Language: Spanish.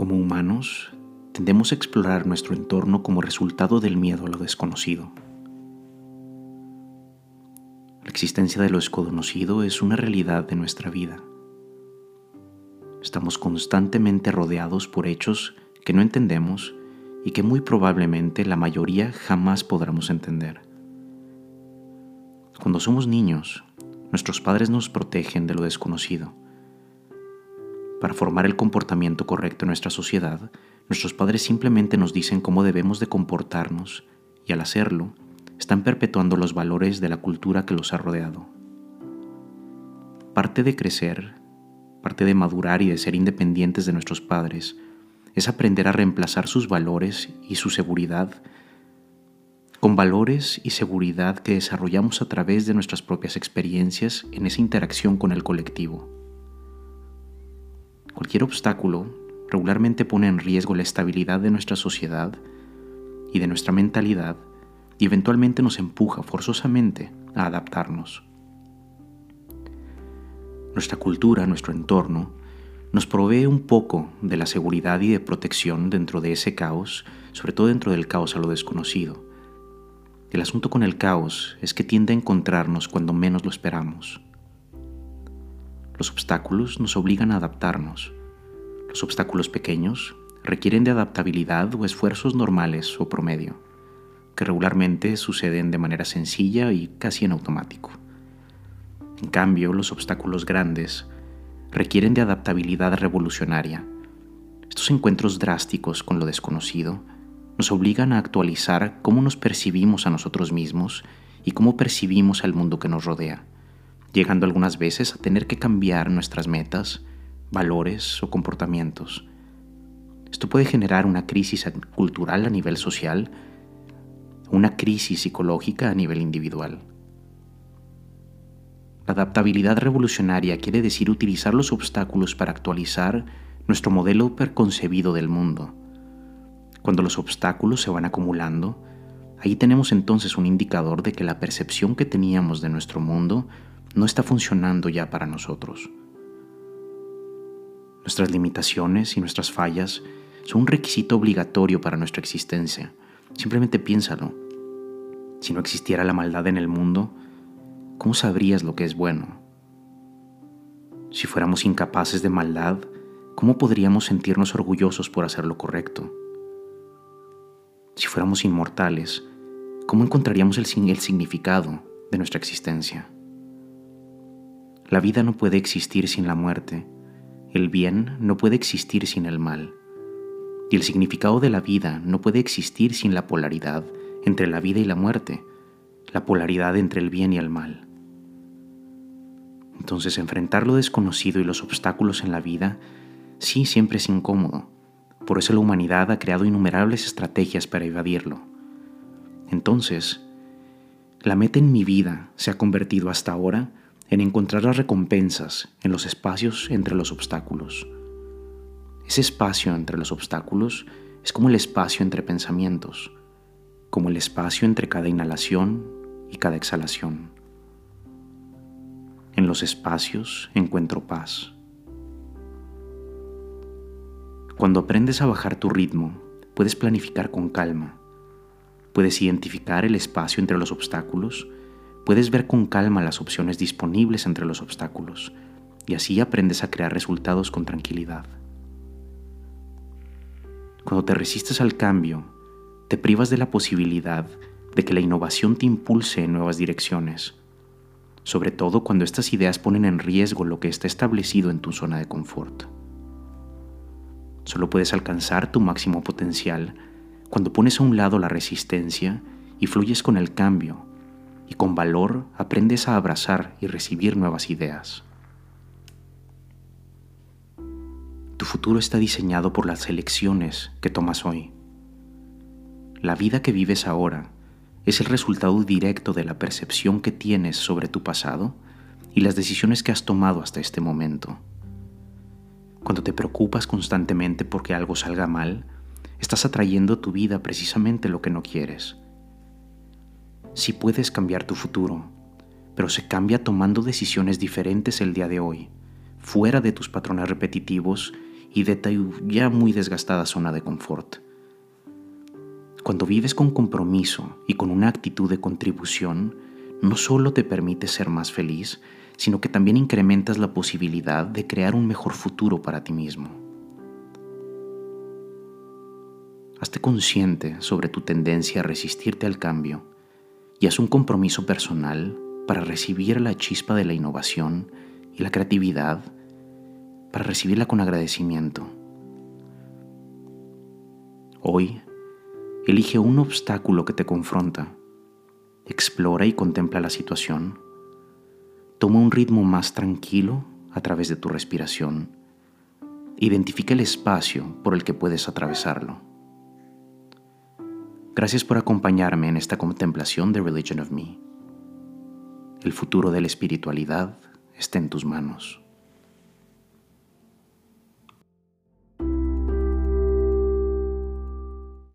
Como humanos, tendemos a explorar nuestro entorno como resultado del miedo a lo desconocido. La existencia de lo desconocido es una realidad de nuestra vida. Estamos constantemente rodeados por hechos que no entendemos y que muy probablemente la mayoría jamás podremos entender. Cuando somos niños, nuestros padres nos protegen de lo desconocido para formar el comportamiento correcto en nuestra sociedad, nuestros padres simplemente nos dicen cómo debemos de comportarnos y al hacerlo, están perpetuando los valores de la cultura que los ha rodeado. Parte de crecer, parte de madurar y de ser independientes de nuestros padres, es aprender a reemplazar sus valores y su seguridad con valores y seguridad que desarrollamos a través de nuestras propias experiencias en esa interacción con el colectivo. Cualquier obstáculo regularmente pone en riesgo la estabilidad de nuestra sociedad y de nuestra mentalidad y eventualmente nos empuja forzosamente a adaptarnos. Nuestra cultura, nuestro entorno, nos provee un poco de la seguridad y de protección dentro de ese caos, sobre todo dentro del caos a lo desconocido. El asunto con el caos es que tiende a encontrarnos cuando menos lo esperamos. Los obstáculos nos obligan a adaptarnos. Los obstáculos pequeños requieren de adaptabilidad o esfuerzos normales o promedio, que regularmente suceden de manera sencilla y casi en automático. En cambio, los obstáculos grandes requieren de adaptabilidad revolucionaria. Estos encuentros drásticos con lo desconocido nos obligan a actualizar cómo nos percibimos a nosotros mismos y cómo percibimos al mundo que nos rodea llegando algunas veces a tener que cambiar nuestras metas, valores o comportamientos. Esto puede generar una crisis cultural a nivel social, una crisis psicológica a nivel individual. La adaptabilidad revolucionaria quiere decir utilizar los obstáculos para actualizar nuestro modelo preconcebido del mundo. Cuando los obstáculos se van acumulando, ahí tenemos entonces un indicador de que la percepción que teníamos de nuestro mundo no está funcionando ya para nosotros. Nuestras limitaciones y nuestras fallas son un requisito obligatorio para nuestra existencia. Simplemente piénsalo. Si no existiera la maldad en el mundo, ¿cómo sabrías lo que es bueno? Si fuéramos incapaces de maldad, ¿cómo podríamos sentirnos orgullosos por hacer lo correcto? Si fuéramos inmortales, ¿cómo encontraríamos el, el significado de nuestra existencia? La vida no puede existir sin la muerte, el bien no puede existir sin el mal, y el significado de la vida no puede existir sin la polaridad entre la vida y la muerte, la polaridad entre el bien y el mal. Entonces enfrentar lo desconocido y los obstáculos en la vida sí siempre es incómodo, por eso la humanidad ha creado innumerables estrategias para evadirlo. Entonces, la meta en mi vida se ha convertido hasta ahora en encontrar las recompensas en los espacios entre los obstáculos. Ese espacio entre los obstáculos es como el espacio entre pensamientos, como el espacio entre cada inhalación y cada exhalación. En los espacios encuentro paz. Cuando aprendes a bajar tu ritmo, puedes planificar con calma. Puedes identificar el espacio entre los obstáculos puedes ver con calma las opciones disponibles entre los obstáculos y así aprendes a crear resultados con tranquilidad. Cuando te resistes al cambio, te privas de la posibilidad de que la innovación te impulse en nuevas direcciones, sobre todo cuando estas ideas ponen en riesgo lo que está establecido en tu zona de confort. Solo puedes alcanzar tu máximo potencial cuando pones a un lado la resistencia y fluyes con el cambio y con valor aprendes a abrazar y recibir nuevas ideas. Tu futuro está diseñado por las elecciones que tomas hoy. La vida que vives ahora es el resultado directo de la percepción que tienes sobre tu pasado y las decisiones que has tomado hasta este momento. Cuando te preocupas constantemente porque algo salga mal, estás atrayendo a tu vida precisamente lo que no quieres si puedes cambiar tu futuro, pero se cambia tomando decisiones diferentes el día de hoy, fuera de tus patrones repetitivos y de tu ya muy desgastada zona de confort. Cuando vives con compromiso y con una actitud de contribución, no solo te permite ser más feliz, sino que también incrementas la posibilidad de crear un mejor futuro para ti mismo. Hazte consciente sobre tu tendencia a resistirte al cambio y haz un compromiso personal para recibir la chispa de la innovación y la creatividad, para recibirla con agradecimiento. Hoy, elige un obstáculo que te confronta, explora y contempla la situación, toma un ritmo más tranquilo a través de tu respiración, identifica el espacio por el que puedes atravesarlo. Gracias por acompañarme en esta contemplación de Religion of Me. El futuro de la espiritualidad está en tus manos.